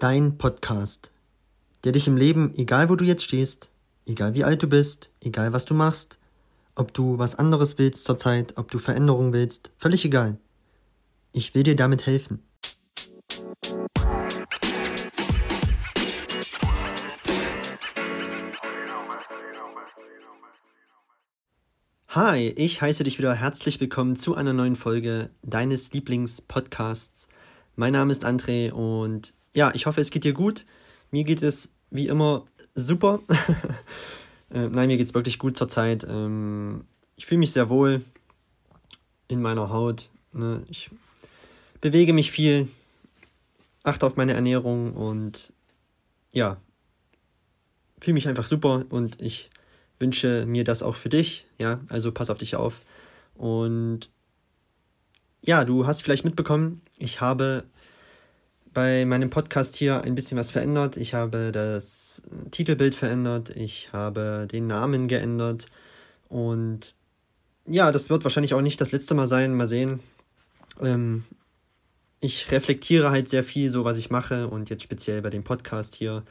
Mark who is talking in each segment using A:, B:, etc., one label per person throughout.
A: Dein Podcast, der dich im Leben, egal wo du jetzt stehst, egal wie alt du bist, egal was du machst, ob du was anderes willst zurzeit, ob du Veränderungen willst, völlig egal. Ich will dir damit helfen. Hi, ich heiße dich wieder herzlich willkommen zu einer neuen Folge deines Lieblingspodcasts. Mein Name ist André und ja, ich hoffe, es geht dir gut. Mir geht es wie immer super. äh, nein, mir geht es wirklich gut zurzeit. Ähm, ich fühle mich sehr wohl in meiner Haut. Ne? Ich bewege mich viel, achte auf meine Ernährung und ja, fühle mich einfach super und ich wünsche mir das auch für dich, ja, also pass auf dich auf. Und ja, du hast vielleicht mitbekommen, ich habe bei meinem Podcast hier ein bisschen was verändert. Ich habe das Titelbild verändert, ich habe den Namen geändert und ja, das wird wahrscheinlich auch nicht das letzte Mal sein, mal sehen. Ähm, ich reflektiere halt sehr viel, so was ich mache und jetzt speziell bei dem Podcast hier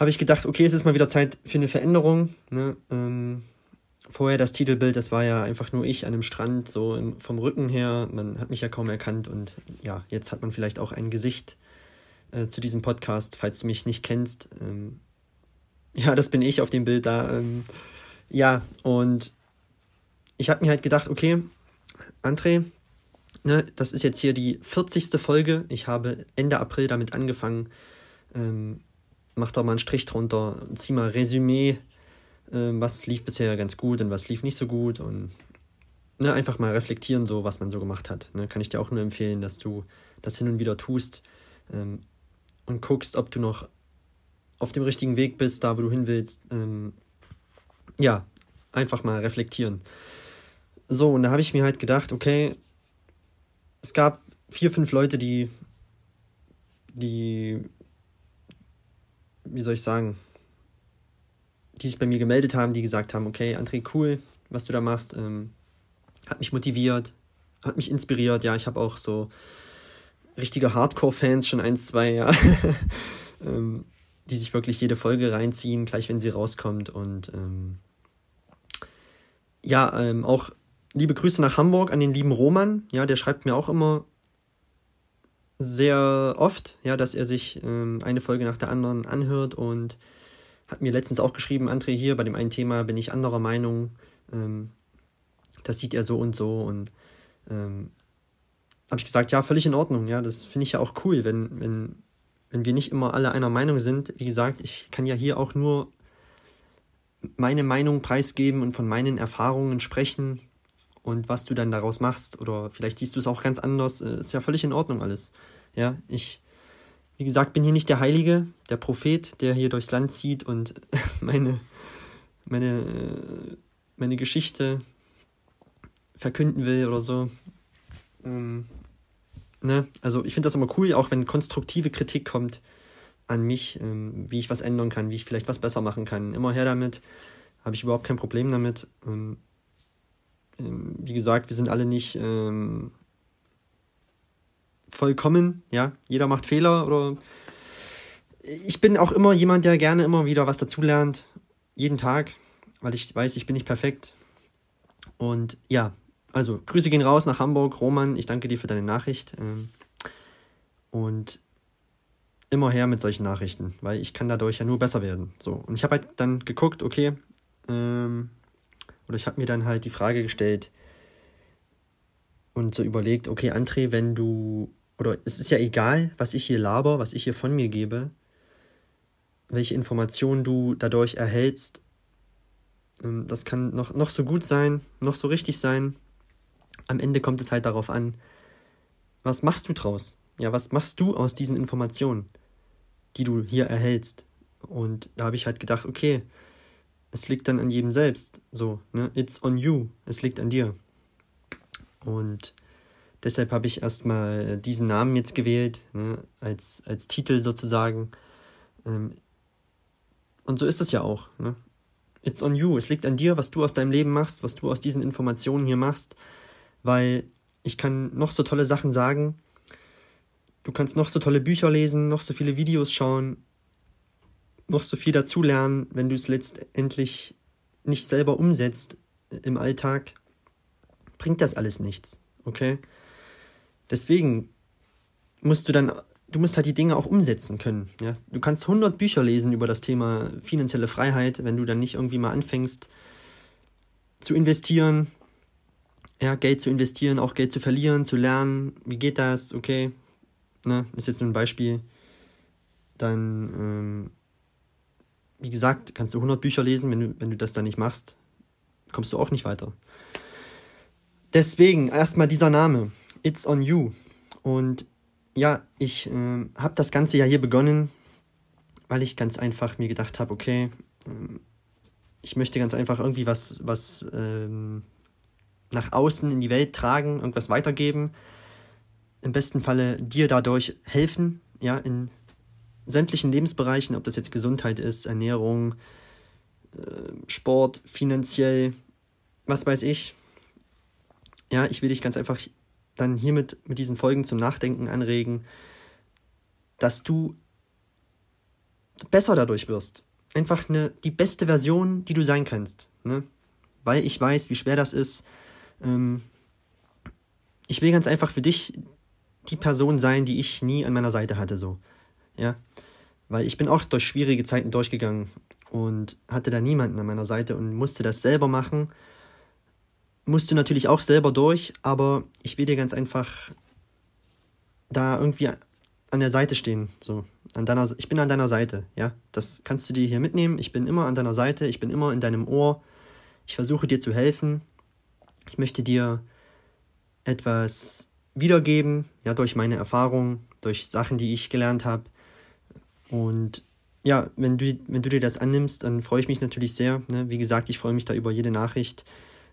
A: habe ich gedacht, okay, es ist mal wieder Zeit für eine Veränderung. Ne? Ähm, vorher das Titelbild, das war ja einfach nur ich an einem Strand, so vom Rücken her. Man hat mich ja kaum erkannt und ja, jetzt hat man vielleicht auch ein Gesicht äh, zu diesem Podcast, falls du mich nicht kennst. Ähm, ja, das bin ich auf dem Bild da. Ähm, ja, und ich habe mir halt gedacht, okay, André, ne, das ist jetzt hier die 40. Folge. Ich habe Ende April damit angefangen. Ähm, mach da mal einen Strich drunter, zieh mal Resümee, äh, was lief bisher ganz gut und was lief nicht so gut und ne, einfach mal reflektieren, so was man so gemacht hat. Ne, kann ich dir auch nur empfehlen, dass du das hin und wieder tust ähm, und guckst, ob du noch auf dem richtigen Weg bist, da wo du hin willst. Ähm, ja, einfach mal reflektieren. So, und da habe ich mir halt gedacht, okay, es gab vier, fünf Leute, die, die wie soll ich sagen, die sich bei mir gemeldet haben, die gesagt haben, okay, André, cool, was du da machst, ähm, hat mich motiviert, hat mich inspiriert. Ja, ich habe auch so richtige Hardcore-Fans, schon eins, zwei, ja, ähm, die sich wirklich jede Folge reinziehen, gleich wenn sie rauskommt. Und ähm, ja, ähm, auch liebe Grüße nach Hamburg an den lieben Roman. Ja, der schreibt mir auch immer sehr oft, ja, dass er sich ähm, eine Folge nach der anderen anhört und hat mir letztens auch geschrieben, André, hier bei dem einen Thema bin ich anderer Meinung, ähm, das sieht er so und so und ähm, habe ich gesagt, ja, völlig in Ordnung, ja, das finde ich ja auch cool, wenn, wenn, wenn wir nicht immer alle einer Meinung sind. Wie gesagt, ich kann ja hier auch nur meine Meinung preisgeben und von meinen Erfahrungen sprechen und was du dann daraus machst oder vielleicht siehst du es auch ganz anders, äh, ist ja völlig in Ordnung alles. Ja, ich, wie gesagt, bin hier nicht der Heilige, der Prophet, der hier durchs Land zieht und meine, meine, äh, meine Geschichte verkünden will oder so. Ähm, ne? Also ich finde das immer cool, auch wenn konstruktive Kritik kommt an mich, ähm, wie ich was ändern kann, wie ich vielleicht was besser machen kann. Immer her damit, habe ich überhaupt kein Problem damit. Ähm, ähm, wie gesagt, wir sind alle nicht ähm, vollkommen, ja. Jeder macht Fehler oder ich bin auch immer jemand, der gerne immer wieder was dazulernt. Jeden Tag, weil ich weiß, ich bin nicht perfekt. Und ja, also Grüße gehen raus nach Hamburg. Roman, ich danke dir für deine Nachricht. Ähm, und immer her mit solchen Nachrichten, weil ich kann dadurch ja nur besser werden. So. Und ich habe halt dann geguckt, okay, ähm, oder ich habe mir dann halt die Frage gestellt und so überlegt, okay, André, wenn du, oder es ist ja egal, was ich hier laber, was ich hier von mir gebe, welche Informationen du dadurch erhältst, ähm, das kann noch, noch so gut sein, noch so richtig sein. Am Ende kommt es halt darauf an, was machst du draus? Ja, was machst du aus diesen Informationen, die du hier erhältst? Und da habe ich halt gedacht, okay, es liegt dann an jedem selbst. So, ne? It's on you. Es liegt an dir. Und deshalb habe ich erstmal diesen Namen jetzt gewählt, ne? als, als Titel sozusagen. Ähm, und so ist es ja auch. Ne? It's on you. Es liegt an dir, was du aus deinem Leben machst, was du aus diesen Informationen hier machst. Weil ich kann noch so tolle Sachen sagen. du kannst noch so tolle Bücher lesen, noch so viele Videos schauen, noch so viel dazulernen, wenn du es letztendlich nicht selber umsetzt im Alltag, bringt das alles nichts, okay? Deswegen musst du dann, du musst halt die Dinge auch umsetzen können, ja? Du kannst 100 Bücher lesen über das Thema finanzielle Freiheit, wenn du dann nicht irgendwie mal anfängst zu investieren, ja, Geld zu investieren, auch Geld zu verlieren, zu lernen, wie geht das, okay, ne, ist jetzt nur ein Beispiel, dann, ähm, wie gesagt, kannst du 100 Bücher lesen, wenn du, wenn du das dann nicht machst, kommst du auch nicht weiter. Deswegen erstmal dieser Name, It's on You. Und ja, ich äh, habe das Ganze ja hier begonnen, weil ich ganz einfach mir gedacht habe, okay, äh, ich möchte ganz einfach irgendwie was, was ähm, nach außen in die Welt tragen, irgendwas weitergeben. Im besten Falle dir dadurch helfen, ja, in sämtlichen Lebensbereichen, ob das jetzt Gesundheit ist, Ernährung, äh, Sport, finanziell, was weiß ich. Ja, ich will dich ganz einfach dann hiermit mit diesen Folgen zum Nachdenken anregen, dass du besser dadurch wirst. Einfach eine, die beste Version, die du sein kannst. Ne? Weil ich weiß, wie schwer das ist. Ähm, ich will ganz einfach für dich die Person sein, die ich nie an meiner Seite hatte, so. Ja. Weil ich bin auch durch schwierige Zeiten durchgegangen und hatte da niemanden an meiner Seite und musste das selber machen. Musste natürlich auch selber durch, aber ich will dir ganz einfach da irgendwie an der Seite stehen. So, an deiner, ich bin an deiner Seite, ja. Das kannst du dir hier mitnehmen. Ich bin immer an deiner Seite, ich bin immer in deinem Ohr. Ich versuche dir zu helfen. Ich möchte dir etwas wiedergeben, ja, durch meine Erfahrungen, durch Sachen, die ich gelernt habe. Und ja, wenn du, wenn du dir das annimmst, dann freue ich mich natürlich sehr. Ne? Wie gesagt, ich freue mich da über jede Nachricht.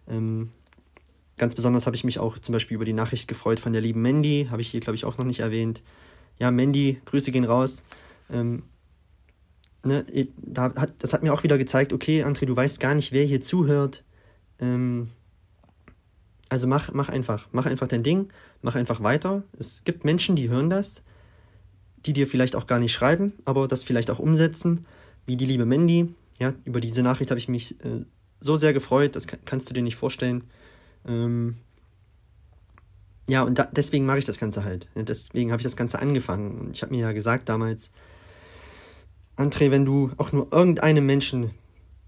A: Ähm, ganz besonders habe ich mich auch zum Beispiel über die Nachricht gefreut von der lieben Mandy, habe ich hier, glaube ich, auch noch nicht erwähnt. Ja, Mandy, Grüße gehen raus. Ähm, ne, da hat, das hat mir auch wieder gezeigt, okay, André, du weißt gar nicht, wer hier zuhört. Ähm, also mach, mach einfach, mach einfach dein Ding, mach einfach weiter. Es gibt Menschen, die hören das die dir vielleicht auch gar nicht schreiben, aber das vielleicht auch umsetzen, wie die liebe Mandy. Ja, über diese Nachricht habe ich mich äh, so sehr gefreut, das kann, kannst du dir nicht vorstellen. Ähm, ja, und da, deswegen mache ich das Ganze halt. Deswegen habe ich das Ganze angefangen. Und ich habe mir ja gesagt damals, André, wenn du auch nur irgendeinem Menschen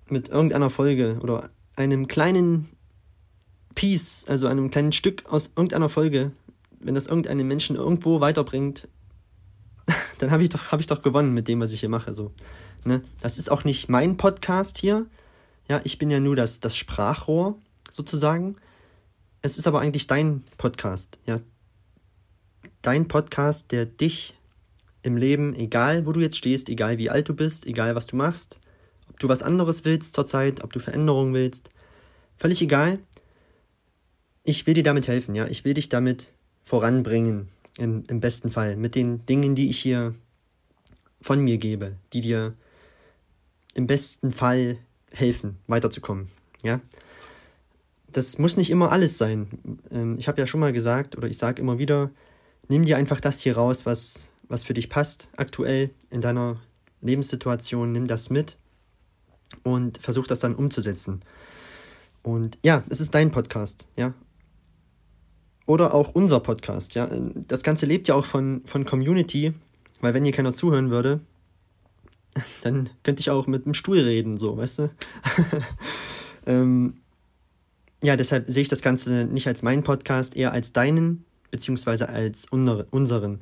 A: mit irgendeiner Folge oder einem kleinen Piece, also einem kleinen Stück aus irgendeiner Folge, wenn das irgendeinen Menschen irgendwo weiterbringt, dann habe ich, doch, hab ich doch gewonnen mit dem, was ich hier mache. So. Ne? Das ist auch nicht mein Podcast hier. Ja, ich bin ja nur das, das Sprachrohr sozusagen. Es ist aber eigentlich dein Podcast. Ja? Dein Podcast, der dich im Leben, egal wo du jetzt stehst, egal wie alt du bist, egal was du machst, ob du was anderes willst zurzeit, ob du Veränderungen willst, völlig egal. Ich will dir damit helfen, ja. Ich will dich damit voranbringen im, im besten Fall, mit den Dingen, die ich hier von mir gebe, die dir im besten Fall helfen, weiterzukommen. Ja, das muss nicht immer alles sein. Ähm, ich habe ja schon mal gesagt oder ich sage immer wieder, nimm dir einfach das hier raus, was, was für dich passt aktuell in deiner Lebenssituation, nimm das mit und versuch das dann umzusetzen. Und ja, es ist dein Podcast, ja oder auch unser Podcast. Ja? Das Ganze lebt ja auch von, von Community, weil wenn hier keiner zuhören würde, dann könnte ich auch mit dem Stuhl reden, so, weißt du? ähm, ja, deshalb sehe ich das Ganze nicht als meinen Podcast, eher als deinen, beziehungsweise als unseren.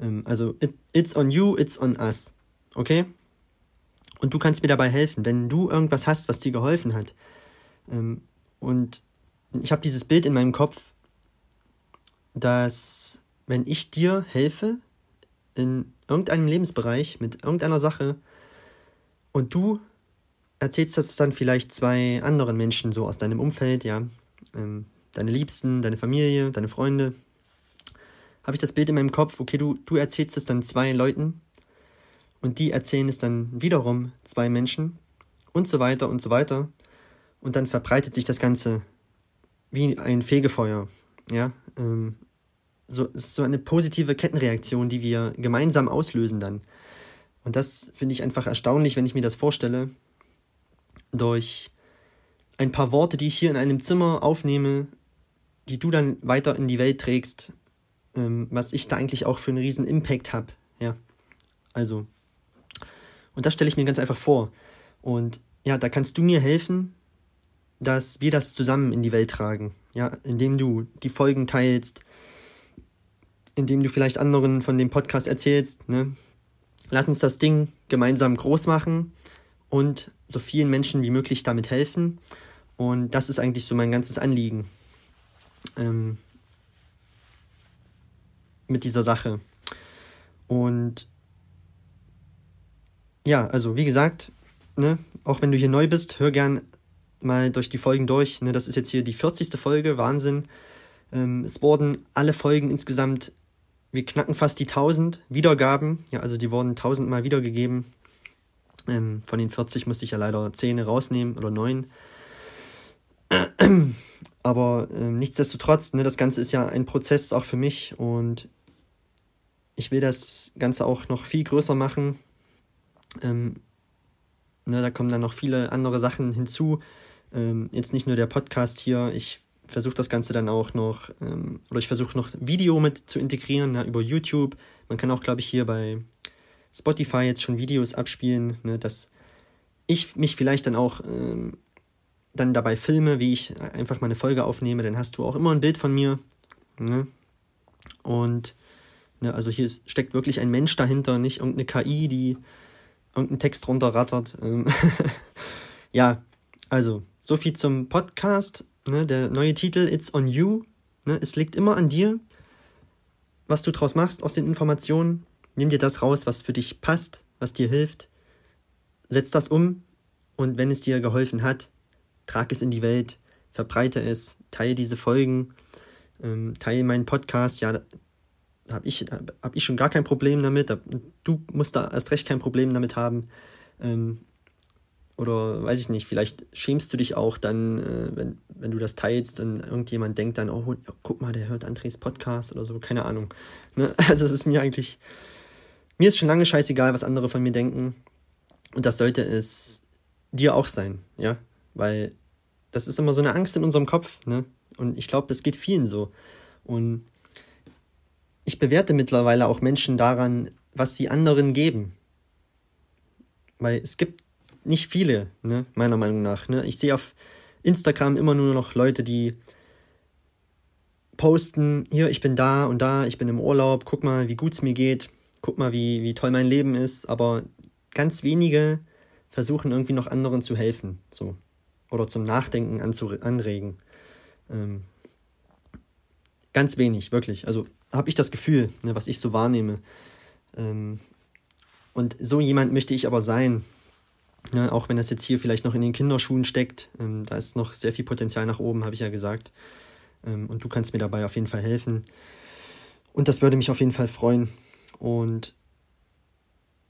A: Ähm, also, it, it's on you, it's on us. Okay? Und du kannst mir dabei helfen, wenn du irgendwas hast, was dir geholfen hat. Ähm, und ich habe dieses Bild in meinem Kopf, dass wenn ich dir helfe in irgendeinem Lebensbereich mit irgendeiner Sache und du erzählst das dann vielleicht zwei anderen Menschen so aus deinem Umfeld, ja, ähm, deine Liebsten, deine Familie, deine Freunde, habe ich das Bild in meinem Kopf, okay, du, du erzählst es dann zwei Leuten. Und die erzählen es dann wiederum zwei Menschen. Und so weiter und so weiter. Und dann verbreitet sich das Ganze wie ein Fegefeuer ja, ähm, so, ist so eine positive Kettenreaktion, die wir gemeinsam auslösen dann. Und das finde ich einfach erstaunlich, wenn ich mir das vorstelle. Durch ein paar Worte, die ich hier in einem Zimmer aufnehme, die du dann weiter in die Welt trägst, ähm, was ich da eigentlich auch für einen riesen Impact habe. Ja, also. Und das stelle ich mir ganz einfach vor. Und ja, da kannst du mir helfen, dass wir das zusammen in die Welt tragen. Ja, indem du die Folgen teilst, indem du vielleicht anderen von dem Podcast erzählst. Ne? Lass uns das Ding gemeinsam groß machen und so vielen Menschen wie möglich damit helfen. Und das ist eigentlich so mein ganzes Anliegen ähm, mit dieser Sache. Und ja, also wie gesagt, ne, auch wenn du hier neu bist, hör gern mal durch die Folgen durch. Ne, das ist jetzt hier die 40. Folge, Wahnsinn. Ähm, es wurden alle Folgen insgesamt, wir knacken fast die 1000 Wiedergaben. Ja, also die wurden 1000 Mal wiedergegeben. Ähm, von den 40 musste ich ja leider 10 rausnehmen oder 9. Aber ähm, nichtsdestotrotz, ne, das Ganze ist ja ein Prozess auch für mich und ich will das Ganze auch noch viel größer machen. Ähm, ne, da kommen dann noch viele andere Sachen hinzu. Ähm, jetzt nicht nur der Podcast hier. Ich versuche das Ganze dann auch noch, ähm, oder ich versuche noch Video mit zu integrieren ne, über YouTube. Man kann auch, glaube ich, hier bei Spotify jetzt schon Videos abspielen, ne, dass ich mich vielleicht dann auch ähm, dann dabei filme, wie ich einfach mal eine Folge aufnehme, dann hast du auch immer ein Bild von mir. Ne? Und ne, also hier ist, steckt wirklich ein Mensch dahinter, nicht irgendeine KI, die irgendeinen Text runterrattert. Ähm, ja, also, so viel zum Podcast. Ne, der neue Titel It's on You. Ne, es liegt immer an dir, was du draus machst aus den Informationen. Nimm dir das raus, was für dich passt, was dir hilft. Setz das um und wenn es dir geholfen hat, trag es in die Welt, verbreite es, teile diese Folgen, ähm, teile meinen Podcast. Ja, habe ich, hab ich schon gar kein Problem damit. Du musst da erst recht kein Problem damit haben. Ähm, oder weiß ich nicht, vielleicht schämst du dich auch dann, äh, wenn, wenn du das teilst und irgendjemand denkt dann, oh, guck mal, der hört Andres Podcast oder so, keine Ahnung. Ne? Also es ist mir eigentlich, mir ist schon lange scheißegal, was andere von mir denken. Und das sollte es dir auch sein, ja. Weil das ist immer so eine Angst in unserem Kopf, ne? Und ich glaube, das geht vielen so. Und ich bewerte mittlerweile auch Menschen daran, was sie anderen geben. Weil es gibt nicht viele, ne, meiner Meinung nach. Ne? Ich sehe auf Instagram immer nur noch Leute, die posten, hier, ich bin da und da, ich bin im Urlaub, guck mal, wie gut es mir geht, guck mal, wie, wie toll mein Leben ist, aber ganz wenige versuchen irgendwie noch anderen zu helfen, so. Oder zum Nachdenken anregen. Ähm, ganz wenig, wirklich. Also habe ich das Gefühl, ne, was ich so wahrnehme. Ähm, und so jemand möchte ich aber sein. Ne, auch wenn das jetzt hier vielleicht noch in den Kinderschuhen steckt, ähm, da ist noch sehr viel Potenzial nach oben, habe ich ja gesagt. Ähm, und du kannst mir dabei auf jeden Fall helfen. Und das würde mich auf jeden Fall freuen. Und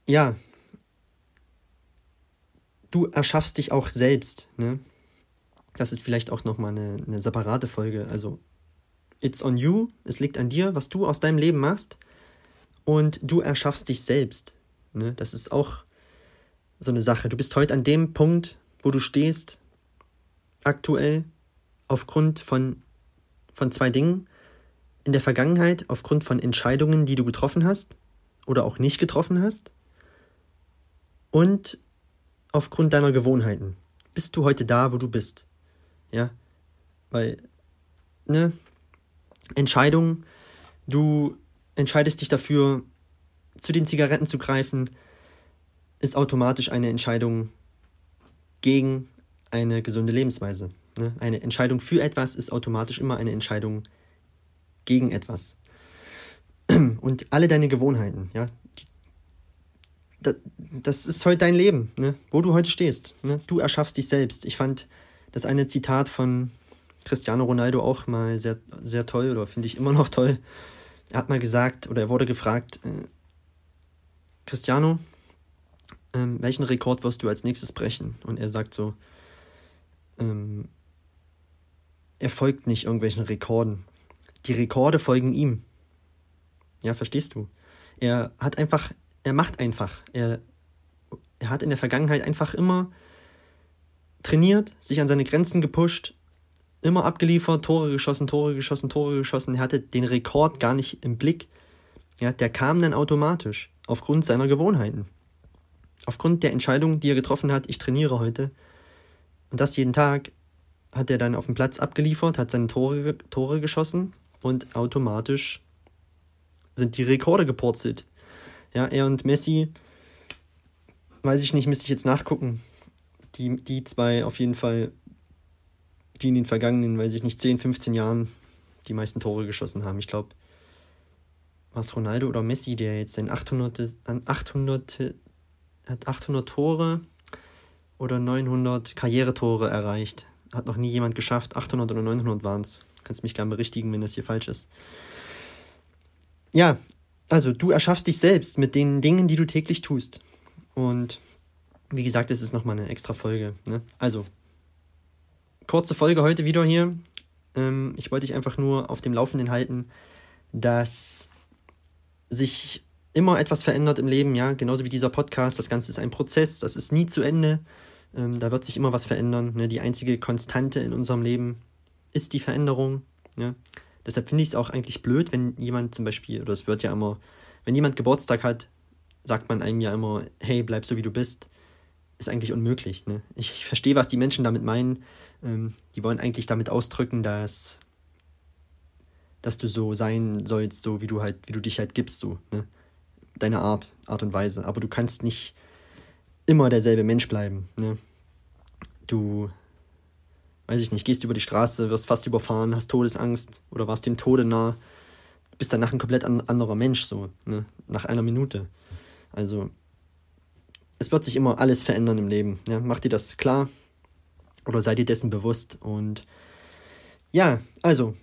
A: ja, du erschaffst dich auch selbst. Ne? Das ist vielleicht auch nochmal eine, eine separate Folge. Also, it's on you, es liegt an dir, was du aus deinem Leben machst. Und du erschaffst dich selbst. Ne? Das ist auch so eine Sache. Du bist heute an dem Punkt, wo du stehst, aktuell, aufgrund von, von zwei Dingen. In der Vergangenheit, aufgrund von Entscheidungen, die du getroffen hast oder auch nicht getroffen hast. Und aufgrund deiner Gewohnheiten. Bist du heute da, wo du bist. Ja, weil, ne, Entscheidung, du entscheidest dich dafür, zu den Zigaretten zu greifen, ist automatisch eine Entscheidung gegen eine gesunde Lebensweise. Ne? Eine Entscheidung für etwas ist automatisch immer eine Entscheidung gegen etwas. Und alle deine Gewohnheiten, ja, die, das ist heute dein Leben, ne? wo du heute stehst. Ne? Du erschaffst dich selbst. Ich fand das eine Zitat von Cristiano Ronaldo auch mal sehr, sehr toll oder finde ich immer noch toll. Er hat mal gesagt oder er wurde gefragt, äh, Cristiano, ähm, welchen Rekord wirst du als nächstes brechen? Und er sagt so, ähm, er folgt nicht irgendwelchen Rekorden. Die Rekorde folgen ihm. Ja, verstehst du? Er hat einfach, er macht einfach. Er, er hat in der Vergangenheit einfach immer trainiert, sich an seine Grenzen gepusht, immer abgeliefert, Tore geschossen, Tore geschossen, Tore geschossen. Er hatte den Rekord gar nicht im Blick. Ja, der kam dann automatisch aufgrund seiner Gewohnheiten. Aufgrund der Entscheidung, die er getroffen hat, ich trainiere heute. Und das jeden Tag hat er dann auf dem Platz abgeliefert, hat seine Tore, Tore geschossen und automatisch sind die Rekorde gepurzelt. Ja, er und Messi, weiß ich nicht, müsste ich jetzt nachgucken. Die, die zwei auf jeden Fall, die in den vergangenen, weiß ich nicht, 10, 15 Jahren die meisten Tore geschossen haben. Ich glaube, war es Ronaldo oder Messi, der jetzt sein 800, 800, hat 800 Tore oder 900 Karrieretore erreicht. Hat noch nie jemand geschafft. 800 oder 900 waren es. Kannst mich gerne berichtigen, wenn das hier falsch ist. Ja, also du erschaffst dich selbst mit den Dingen, die du täglich tust. Und wie gesagt, es ist nochmal eine extra Folge. Ne? Also, kurze Folge heute wieder hier. Ähm, ich wollte dich einfach nur auf dem Laufenden halten, dass sich immer etwas verändert im Leben, ja, genauso wie dieser Podcast. Das Ganze ist ein Prozess, das ist nie zu Ende. Ähm, da wird sich immer was verändern. Ne? Die einzige Konstante in unserem Leben ist die Veränderung. Ja? Deshalb finde ich es auch eigentlich blöd, wenn jemand zum Beispiel, oder es wird ja immer, wenn jemand Geburtstag hat, sagt man einem ja immer, hey, bleib so wie du bist. Ist eigentlich unmöglich. Ne? Ich, ich verstehe, was die Menschen damit meinen. Ähm, die wollen eigentlich damit ausdrücken, dass, dass du so sein sollst, so wie du halt, wie du dich halt gibst, so, ne? Deine Art, Art und Weise. Aber du kannst nicht immer derselbe Mensch bleiben. Ne? Du, weiß ich nicht, gehst über die Straße, wirst fast überfahren, hast Todesangst oder warst dem Tode nah, bist danach ein komplett anderer Mensch, so, ne? nach einer Minute. Also, es wird sich immer alles verändern im Leben. Ja? Mach dir das klar oder sei dir dessen bewusst. Und ja, also,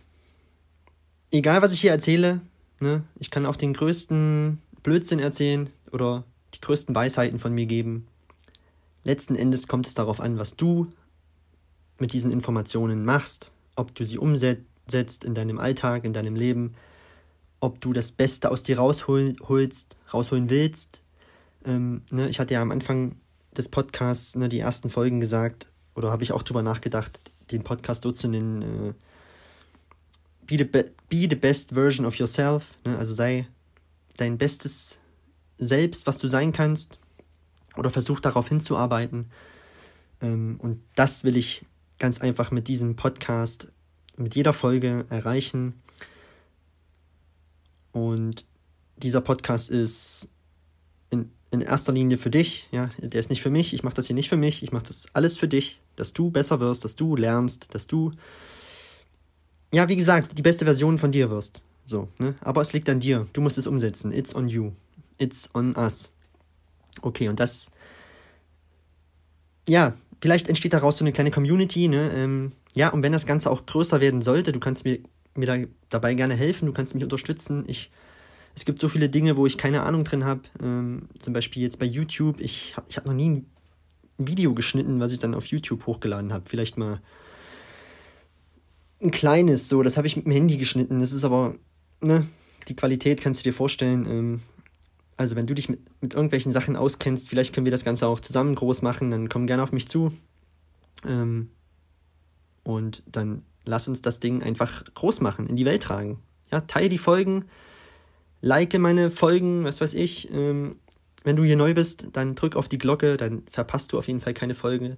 A: egal was ich hier erzähle, ne? ich kann auch den größten Blödsinn erzählen oder die größten Weisheiten von mir geben. Letzten Endes kommt es darauf an, was du mit diesen Informationen machst, ob du sie umsetzt in deinem Alltag, in deinem Leben, ob du das Beste aus dir rausholst, rausholen willst. Ähm, ne, ich hatte ja am Anfang des Podcasts ne, die ersten Folgen gesagt, oder habe ich auch drüber nachgedacht, den Podcast so zu nennen, äh, be, the be, be the best version of yourself, ne, also sei dein bestes Selbst, was du sein kannst, oder versuch darauf hinzuarbeiten. Ähm, und das will ich ganz einfach mit diesem Podcast, mit jeder Folge erreichen. Und dieser Podcast ist in, in erster Linie für dich, ja, der ist nicht für mich, ich mache das hier nicht für mich, ich mache das alles für dich, dass du besser wirst, dass du lernst, dass du, ja, wie gesagt, die beste Version von dir wirst. So, ne? Aber es liegt an dir, du musst es umsetzen. It's on you. It's on us. Okay, und das, ja, vielleicht entsteht daraus so eine kleine Community, ne? Ähm, ja, und wenn das Ganze auch größer werden sollte, du kannst mir, mir da, dabei gerne helfen, du kannst mich unterstützen. Ich, es gibt so viele Dinge, wo ich keine Ahnung drin habe. Ähm, zum Beispiel jetzt bei YouTube. Ich, ich habe noch nie ein Video geschnitten, was ich dann auf YouTube hochgeladen habe. Vielleicht mal ein kleines, so, das habe ich mit dem Handy geschnitten. Das ist aber, ne, die Qualität kannst du dir vorstellen. Ähm, also wenn du dich mit, mit irgendwelchen Sachen auskennst, vielleicht können wir das Ganze auch zusammen groß machen, dann komm gerne auf mich zu. Ähm, und dann lass uns das Ding einfach groß machen, in die Welt tragen. Ja, teile die Folgen, like meine Folgen, was weiß ich. Ähm, wenn du hier neu bist, dann drück auf die Glocke, dann verpasst du auf jeden Fall keine Folge.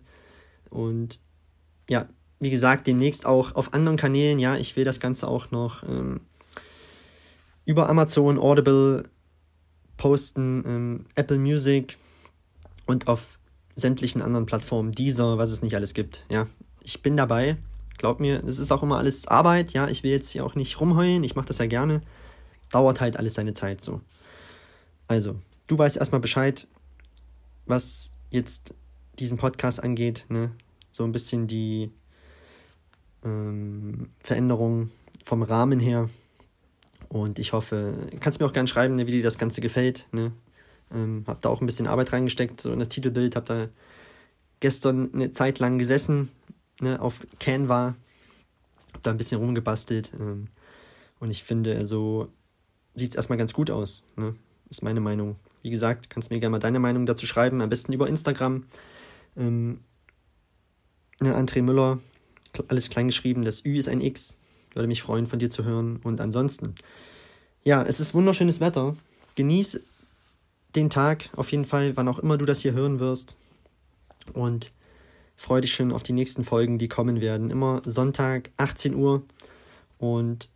A: Und ja, wie gesagt, demnächst auch auf anderen Kanälen. Ja, ich will das Ganze auch noch ähm, über Amazon, Audible, posten, ähm, Apple Music und auf sämtlichen anderen Plattformen, dieser, was es nicht alles gibt. Ja, ich bin dabei. Glaub mir, es ist auch immer alles Arbeit. Ja, ich will jetzt hier auch nicht rumheulen. Ich mache das ja gerne. Dauert halt alles seine Zeit so. Also, du weißt erstmal Bescheid, was jetzt diesen Podcast angeht. Ne? So ein bisschen die ähm, Veränderung vom Rahmen her. Und ich hoffe, kannst mir auch gerne schreiben, ne, wie dir das Ganze gefällt. Ne? Ähm, hab da auch ein bisschen Arbeit reingesteckt, so in das Titelbild. Hab da gestern eine Zeit lang gesessen ne, auf Canva. Hab da ein bisschen rumgebastelt. Ähm, und ich finde, so sieht es erstmal ganz gut aus. Ne? Ist meine Meinung. Wie gesagt, kannst mir gerne mal deine Meinung dazu schreiben, am besten über Instagram. Ähm, ne, André Müller, alles klein geschrieben, das Ü ist ein X. Würde mich freuen, von dir zu hören. Und ansonsten, ja, es ist wunderschönes Wetter. Genieß den Tag auf jeden Fall, wann auch immer du das hier hören wirst. Und freue dich schon auf die nächsten Folgen, die kommen werden. Immer Sonntag, 18 Uhr. Und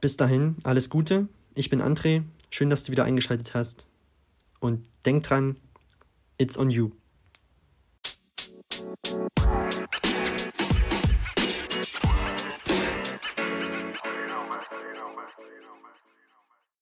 A: bis dahin, alles Gute. Ich bin André. Schön, dass du wieder eingeschaltet hast. Und denk dran, it's on you.